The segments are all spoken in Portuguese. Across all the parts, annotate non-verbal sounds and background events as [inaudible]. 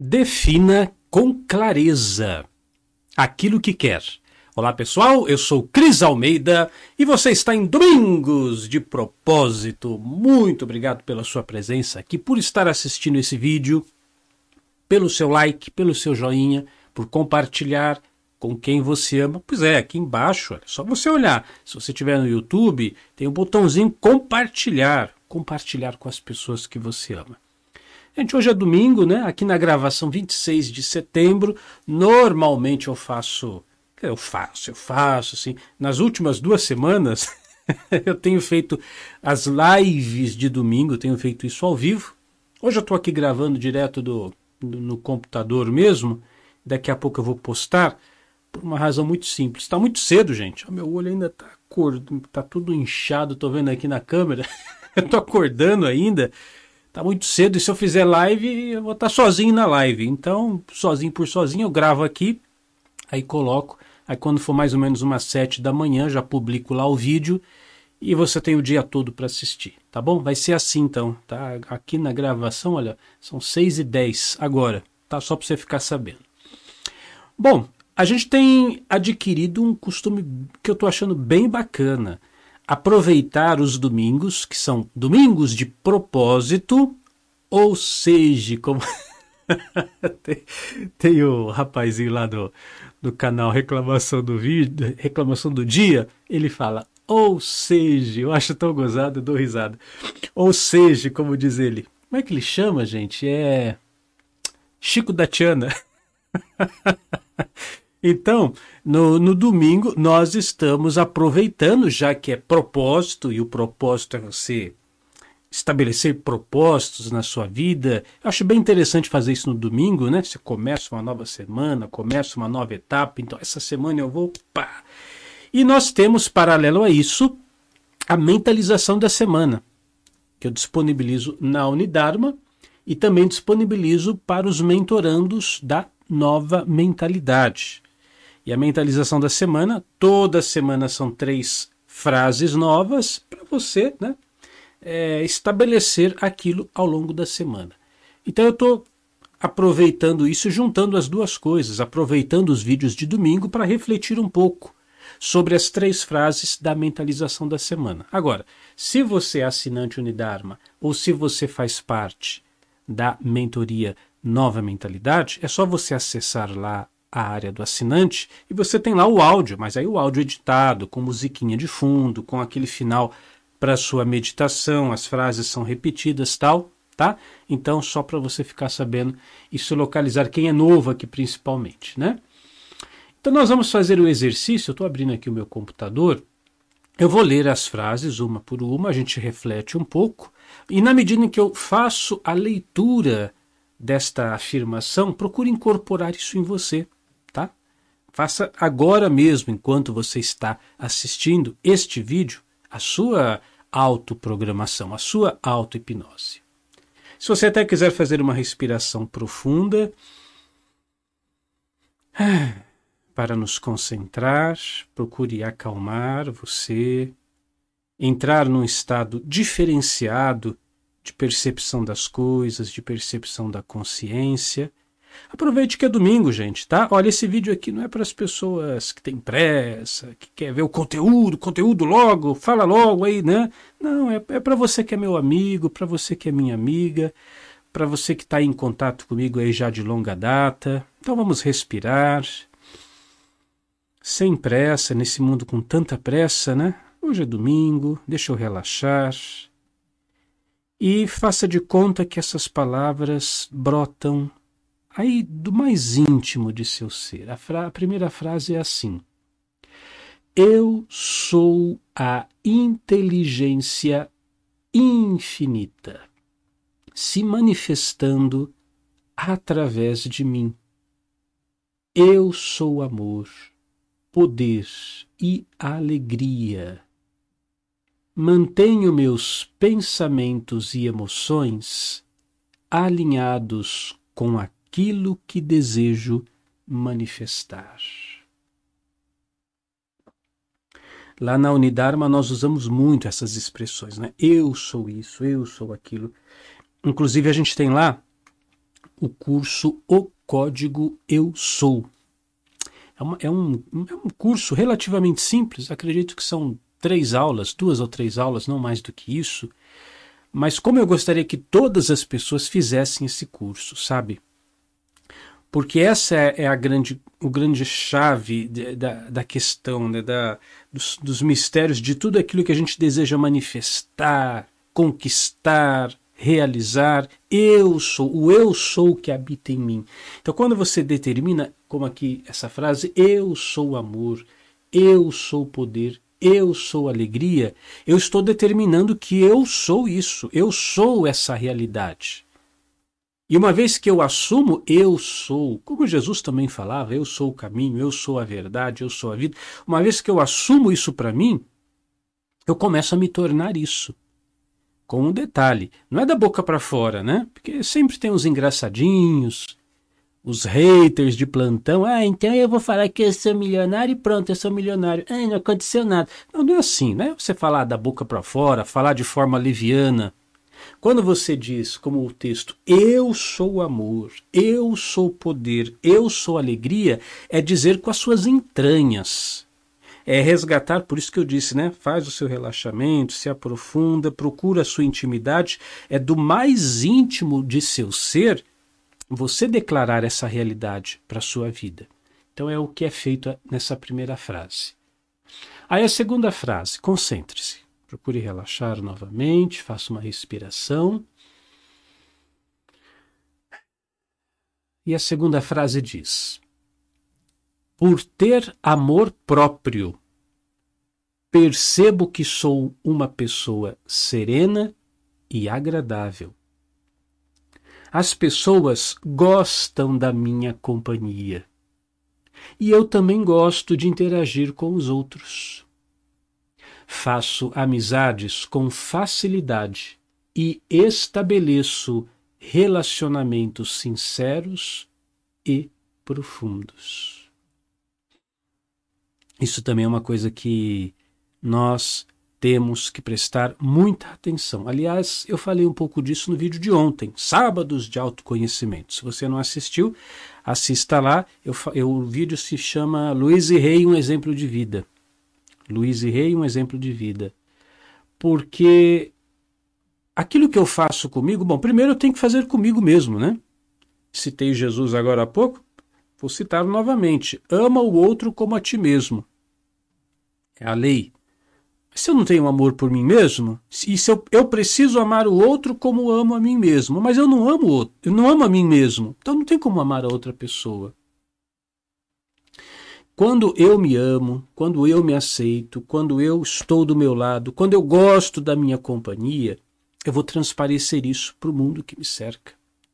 Defina com clareza aquilo que quer. Olá pessoal, eu sou Cris Almeida e você está em Domingos de Propósito. Muito obrigado pela sua presença aqui, por estar assistindo esse vídeo, pelo seu like, pelo seu joinha, por compartilhar com quem você ama. Pois é, aqui embaixo, é só você olhar. Se você estiver no YouTube, tem um botãozinho compartilhar, compartilhar com as pessoas que você ama. Gente, hoje é domingo, né? Aqui na gravação 26 de setembro. Normalmente eu faço. Eu faço, eu faço, assim. Nas últimas duas semanas, [laughs] eu tenho feito as lives de domingo, tenho feito isso ao vivo. Hoje eu estou aqui gravando direto do, do, no computador mesmo. Daqui a pouco eu vou postar. Por uma razão muito simples. Está muito cedo, gente. O meu olho ainda está tá tudo inchado. Estou vendo aqui na câmera. [laughs] eu estou acordando ainda tá muito cedo e se eu fizer live, eu vou estar tá sozinho na live. Então, sozinho por sozinho, eu gravo aqui, aí coloco. Aí quando for mais ou menos umas sete da manhã, já publico lá o vídeo e você tem o dia todo para assistir, tá bom? Vai ser assim então, tá? Aqui na gravação, olha, são seis e dez agora, tá? Só para você ficar sabendo. Bom, a gente tem adquirido um costume que eu tô achando bem bacana aproveitar os domingos, que são domingos de propósito, ou seja, como [laughs] tem, tem, o rapazinho lá do, do canal Reclamação do Vídeo, Reclamação do Dia, ele fala, ou seja, eu acho tão gozado, eu dou risada. Ou seja, como diz ele, como é que ele chama, gente? É Chico da Tiana. [laughs] Então, no, no, domingo, nós estamos aproveitando, já que é propósito, e o propósito é você estabelecer propósitos na sua vida. Eu acho bem interessante fazer isso no domingo, né? Você começa uma nova semana, começa uma nova etapa, então essa semana eu vou. Pá. E nós temos, paralelo a isso, a mentalização da semana, que eu disponibilizo na Unidarma e também disponibilizo para os mentorandos da nova mentalidade. E a mentalização da semana, toda semana são três frases novas para você né, é, estabelecer aquilo ao longo da semana. Então eu estou aproveitando isso, juntando as duas coisas, aproveitando os vídeos de domingo para refletir um pouco sobre as três frases da mentalização da semana. Agora, se você é assinante Unidarma ou se você faz parte da mentoria Nova Mentalidade, é só você acessar lá a área do assinante e você tem lá o áudio, mas aí o áudio editado, com musiquinha de fundo, com aquele final para sua meditação, as frases são repetidas, tal, tá? Então só para você ficar sabendo e se localizar quem é novo aqui principalmente, né? Então nós vamos fazer o exercício, eu estou abrindo aqui o meu computador, eu vou ler as frases uma por uma, a gente reflete um pouco, e na medida em que eu faço a leitura desta afirmação, procure incorporar isso em você. Faça agora mesmo, enquanto você está assistindo este vídeo, a sua autoprogramação, a sua auto-hipnose. Se você até quiser fazer uma respiração profunda, [sighs] para nos concentrar, procure acalmar você, entrar num estado diferenciado de percepção das coisas, de percepção da consciência Aproveite que é domingo, gente, tá? Olha, esse vídeo aqui não é para as pessoas que têm pressa, que quer ver o conteúdo, conteúdo logo, fala logo aí, né? Não, é, é para você que é meu amigo, para você que é minha amiga, para você que está em contato comigo aí já de longa data. Então vamos respirar. Sem pressa, nesse mundo com tanta pressa, né? Hoje é domingo, deixa eu relaxar. E faça de conta que essas palavras brotam aí do mais íntimo de seu ser. A, a primeira frase é assim: Eu sou a inteligência infinita se manifestando através de mim. Eu sou amor, poder e alegria. Mantenho meus pensamentos e emoções alinhados com a aquilo que desejo manifestar. Lá na Unidarma nós usamos muito essas expressões, né? Eu sou isso, eu sou aquilo. Inclusive a gente tem lá o curso O Código Eu Sou. É, uma, é, um, é um curso relativamente simples, acredito que são três aulas, duas ou três aulas, não mais do que isso. Mas como eu gostaria que todas as pessoas fizessem esse curso, sabe? Porque essa é, é a grande, o grande chave de, da, da questão, né? da, dos, dos mistérios, de tudo aquilo que a gente deseja manifestar, conquistar, realizar. Eu sou, o eu sou que habita em mim. Então, quando você determina, como aqui essa frase, eu sou amor, eu sou poder, eu sou alegria, eu estou determinando que eu sou isso, eu sou essa realidade. E uma vez que eu assumo, eu sou, como Jesus também falava, eu sou o caminho, eu sou a verdade, eu sou a vida. Uma vez que eu assumo isso para mim, eu começo a me tornar isso. Com um detalhe, não é da boca para fora, né? Porque sempre tem os engraçadinhos, os haters de plantão. Ah, então eu vou falar que eu sou milionário e pronto, eu sou milionário. Ah, não aconteceu nada. Não, não é assim, né? Você falar da boca para fora, falar de forma liviana. Quando você diz, como o texto, eu sou amor, eu sou poder, eu sou alegria, é dizer com as suas entranhas é resgatar, por isso que eu disse, né? Faz o seu relaxamento, se aprofunda, procura a sua intimidade, é do mais íntimo de seu ser você declarar essa realidade para a sua vida. Então é o que é feito nessa primeira frase. Aí a segunda frase, concentre-se. Procure relaxar novamente, faça uma respiração. E a segunda frase diz: por ter amor próprio, percebo que sou uma pessoa serena e agradável. As pessoas gostam da minha companhia. E eu também gosto de interagir com os outros. Faço amizades com facilidade e estabeleço relacionamentos sinceros e profundos. Isso também é uma coisa que nós temos que prestar muita atenção. Aliás, eu falei um pouco disso no vídeo de ontem, Sábados de Autoconhecimento. Se você não assistiu, assista lá. Eu, eu, o vídeo se chama Luiz e Rei, um exemplo de vida. Luiz e Rei, um exemplo de vida. Porque aquilo que eu faço comigo, bom, primeiro eu tenho que fazer comigo mesmo, né? Citei Jesus agora há pouco, Vou citar novamente: ama o outro como a ti mesmo. É a lei. Mas se eu não tenho amor por mim mesmo, e se eu, eu preciso amar o outro como amo a mim mesmo, mas eu não amo o outro, eu não amo a mim mesmo, então não tem como amar a outra pessoa. Quando eu me amo, quando eu me aceito, quando eu estou do meu lado, quando eu gosto da minha companhia, eu vou transparecer isso para o mundo que me cerca.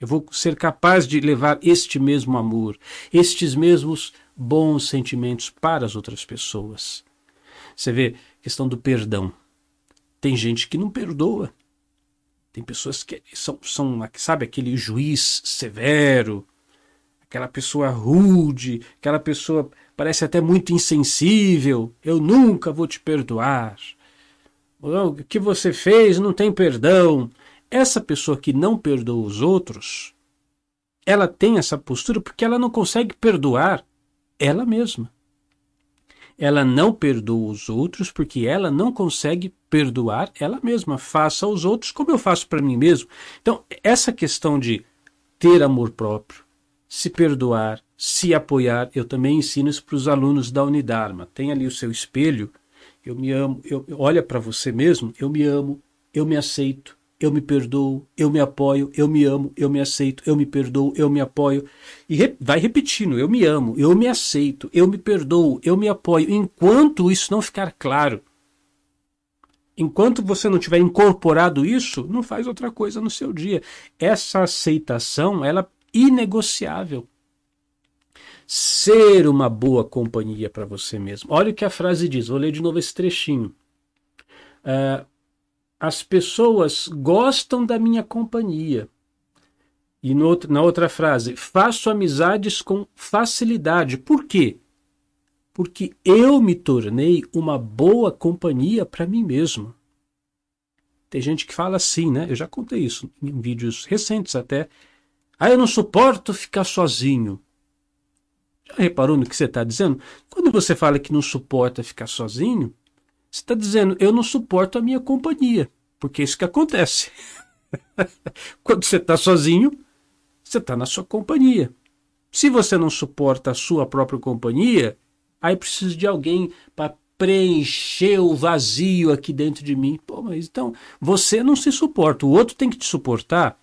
Eu vou ser capaz de levar este mesmo amor, estes mesmos bons sentimentos para as outras pessoas. Você vê, questão do perdão. Tem gente que não perdoa. Tem pessoas que são, são sabe, aquele juiz severo, aquela pessoa rude, aquela pessoa parece até muito insensível. Eu nunca vou te perdoar. O que você fez não tem perdão. Essa pessoa que não perdoa os outros, ela tem essa postura porque ela não consegue perdoar ela mesma. Ela não perdoa os outros porque ela não consegue perdoar ela mesma. Faça aos outros como eu faço para mim mesmo. Então, essa questão de ter amor próprio, se perdoar, se apoiar, eu também ensino isso para os alunos da Unidarma. Tem ali o seu espelho, eu me amo, eu, olha para você mesmo, eu me amo, eu me aceito, eu me perdoo, eu me apoio, eu me amo, eu me aceito, eu me perdoo, eu me apoio. E re vai repetindo: eu me amo, eu me aceito, eu me perdoo, eu me apoio. Enquanto isso não ficar claro, enquanto você não tiver incorporado isso, não faz outra coisa no seu dia. Essa aceitação, ela é inegociável. Ser uma boa companhia para você mesmo. Olha o que a frase diz, vou ler de novo esse trechinho. Uh, as pessoas gostam da minha companhia. E no, na outra frase, faço amizades com facilidade. Por quê? Porque eu me tornei uma boa companhia para mim mesmo. Tem gente que fala assim, né? Eu já contei isso em vídeos recentes até. Ah, eu não suporto ficar sozinho. Já reparou no que você está dizendo? Quando você fala que não suporta ficar sozinho, você está dizendo, eu não suporto a minha companhia. Porque é isso que acontece. [laughs] Quando você está sozinho, você está na sua companhia. Se você não suporta a sua própria companhia, aí precisa de alguém para preencher o vazio aqui dentro de mim. Pô, mas então você não se suporta, o outro tem que te suportar.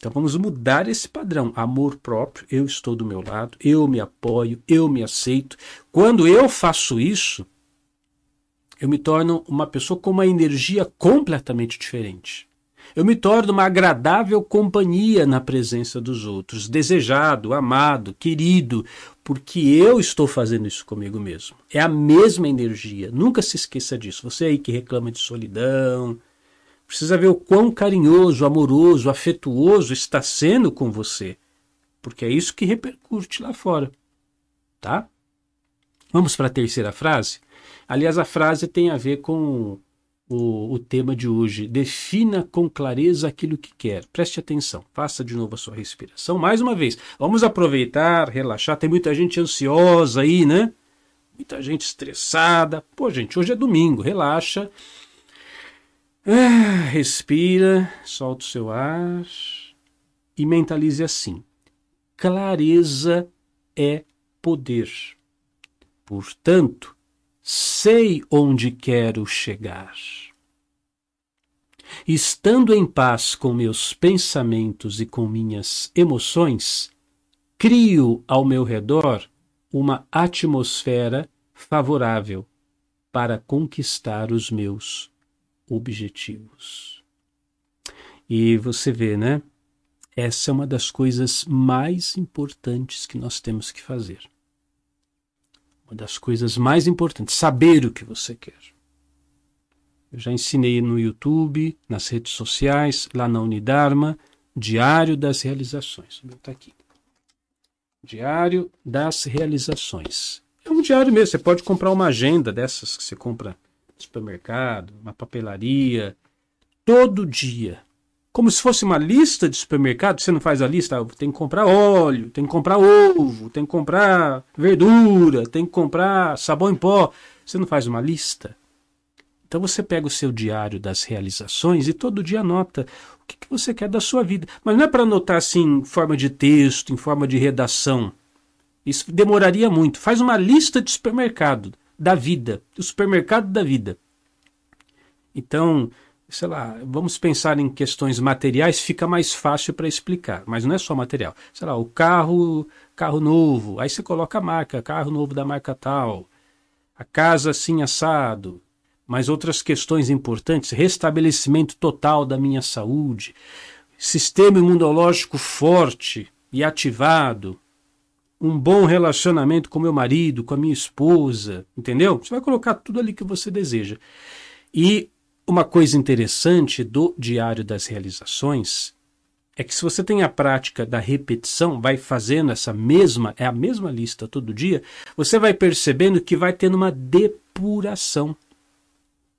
Então vamos mudar esse padrão. Amor próprio, eu estou do meu lado, eu me apoio, eu me aceito. Quando eu faço isso, eu me torno uma pessoa com uma energia completamente diferente. Eu me torno uma agradável companhia na presença dos outros, desejado, amado, querido, porque eu estou fazendo isso comigo mesmo. É a mesma energia. Nunca se esqueça disso. Você aí que reclama de solidão, precisa ver o quão carinhoso, amoroso, afetuoso está sendo com você, porque é isso que repercute lá fora, tá? Vamos para a terceira frase? Aliás, a frase tem a ver com o, o, tema de hoje. Defina com clareza aquilo que quer. Preste atenção. Faça de novo a sua respiração. Mais uma vez. Vamos aproveitar, relaxar. Tem muita gente ansiosa aí, né? Muita gente estressada. Pô, gente, hoje é domingo. Relaxa. Ah, respira, solta o seu ar e mentalize assim: clareza é poder. Portanto, sei onde quero chegar. Estando em paz com meus pensamentos e com minhas emoções, crio ao meu redor uma atmosfera favorável para conquistar os meus objetivos. E você vê, né? Essa é uma das coisas mais importantes que nós temos que fazer. Uma das coisas mais importantes, saber o que você quer. Eu já ensinei no YouTube, nas redes sociais, lá na Unidarma, Diário das Realizações. Está aqui. Diário das Realizações. É um diário mesmo. Você pode comprar uma agenda dessas que você compra supermercado, uma papelaria, todo dia. Como se fosse uma lista de supermercado, você não faz a lista, ah, tem que comprar óleo, tem que comprar ovo, tem que comprar verdura, tem que comprar sabão em pó. Você não faz uma lista? Então você pega o seu diário das realizações e todo dia anota o que, que você quer da sua vida. Mas não é para anotar assim em forma de texto, em forma de redação. Isso demoraria muito. Faz uma lista de supermercado da vida, o supermercado da vida. Então, sei lá, vamos pensar em questões materiais, fica mais fácil para explicar, mas não é só material. Sei lá, o carro, carro novo, aí você coloca a marca, carro novo da marca tal, a casa assim assado, mas outras questões importantes, restabelecimento total da minha saúde, sistema imunológico forte e ativado, um bom relacionamento com meu marido, com a minha esposa, entendeu? Você vai colocar tudo ali que você deseja. E uma coisa interessante do Diário das Realizações é que se você tem a prática da repetição, vai fazendo essa mesma, é a mesma lista todo dia, você vai percebendo que vai tendo uma depuração.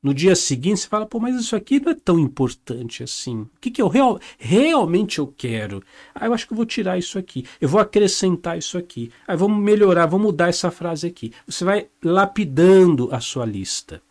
No dia seguinte você fala, pô, mas isso aqui não é tão importante assim. O que, que eu real, realmente eu quero? Ah, eu acho que eu vou tirar isso aqui. Eu vou acrescentar isso aqui. Ah, vamos melhorar, vamos mudar essa frase aqui. Você vai lapidando a sua lista.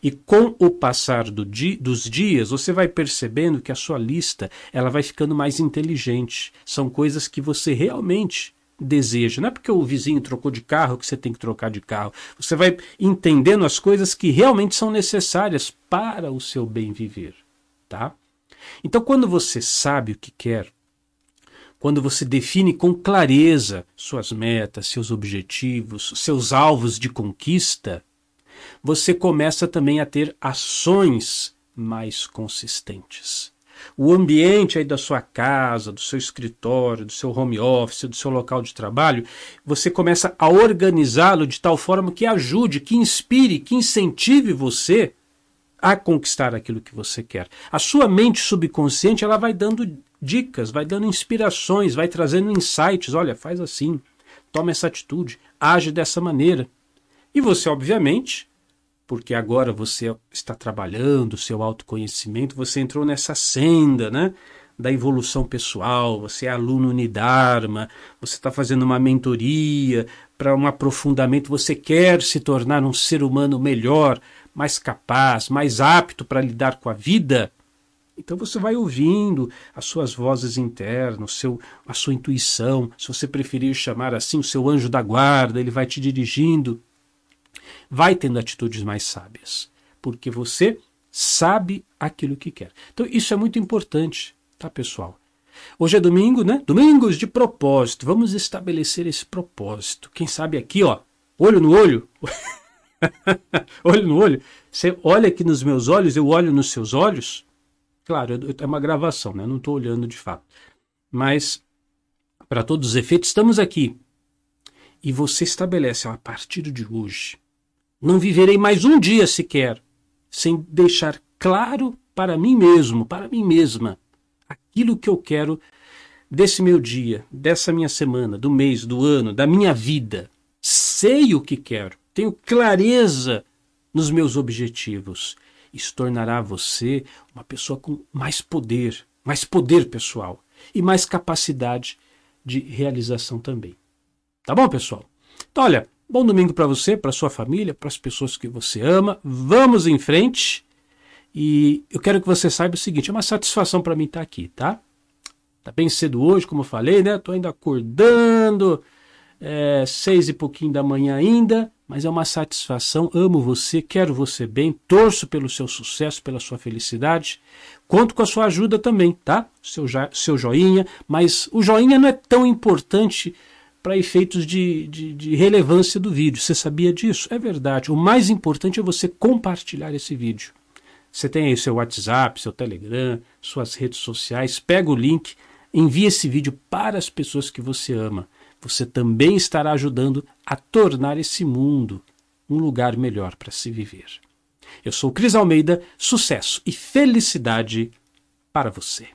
E com o passar do di dos dias, você vai percebendo que a sua lista ela vai ficando mais inteligente. São coisas que você realmente deseja. Não é porque o vizinho trocou de carro que você tem que trocar de carro. Você vai entendendo as coisas que realmente são necessárias para o seu bem viver, tá? Então, quando você sabe o que quer, quando você define com clareza suas metas, seus objetivos, seus alvos de conquista, você começa também a ter ações mais consistentes o ambiente aí da sua casa, do seu escritório, do seu home office, do seu local de trabalho, você começa a organizá-lo de tal forma que ajude, que inspire, que incentive você a conquistar aquilo que você quer. A sua mente subconsciente, ela vai dando dicas, vai dando inspirações, vai trazendo insights, olha, faz assim, toma essa atitude, age dessa maneira. E você, obviamente, porque agora você está trabalhando o seu autoconhecimento, você entrou nessa senda, né? da evolução pessoal, você é aluno Unidarma, você está fazendo uma mentoria para um aprofundamento, você quer se tornar um ser humano melhor, mais capaz, mais apto para lidar com a vida, então você vai ouvindo as suas vozes internas, seu, a sua intuição, se você preferir chamar assim, o seu anjo da guarda, ele vai te dirigindo. Vai tendo atitudes mais sábias, porque você sabe aquilo que quer. Então isso é muito importante, tá, pessoal? Hoje é domingo, né? Domingos de propósito. Vamos estabelecer esse propósito. Quem sabe aqui, ó, olho no olho. [laughs] olho no olho. Você olha aqui nos meus olhos, eu olho nos seus olhos. Claro, é uma gravação, né? Eu não estou olhando de fato. Mas, para todos os efeitos, estamos aqui. E você estabelece, a partir de hoje, não viverei mais um dia sequer sem deixar claro para mim mesmo, para mim mesma, aquilo que eu quero desse meu dia, dessa minha semana, do mês, do ano, da minha vida. Sei o que quero, tenho clareza nos meus objetivos isso tornará você uma pessoa com mais poder, mais poder pessoal e mais capacidade de realização também. Tá bom, pessoal? Então, olha, bom domingo para você, para sua família, para as pessoas que você ama. Vamos em frente. E eu quero que você saiba o seguinte: é uma satisfação para mim estar tá aqui, tá? Tá bem cedo hoje, como eu falei, né? Tô ainda acordando, é, seis e pouquinho da manhã ainda, mas é uma satisfação. Amo você, quero você bem, torço pelo seu sucesso, pela sua felicidade. Conto com a sua ajuda também, tá? Seu, seu joinha, mas o joinha não é tão importante para efeitos de, de, de, relevância do vídeo. Você sabia disso? É verdade. O mais importante é você compartilhar esse vídeo. Você tem aí seu WhatsApp, seu Telegram, suas redes sociais. Pega o link, envia esse vídeo para as pessoas que você ama você também estará ajudando a tornar esse mundo um lugar melhor para se viver. Eu sou Cris Almeida, sucesso e felicidade para você.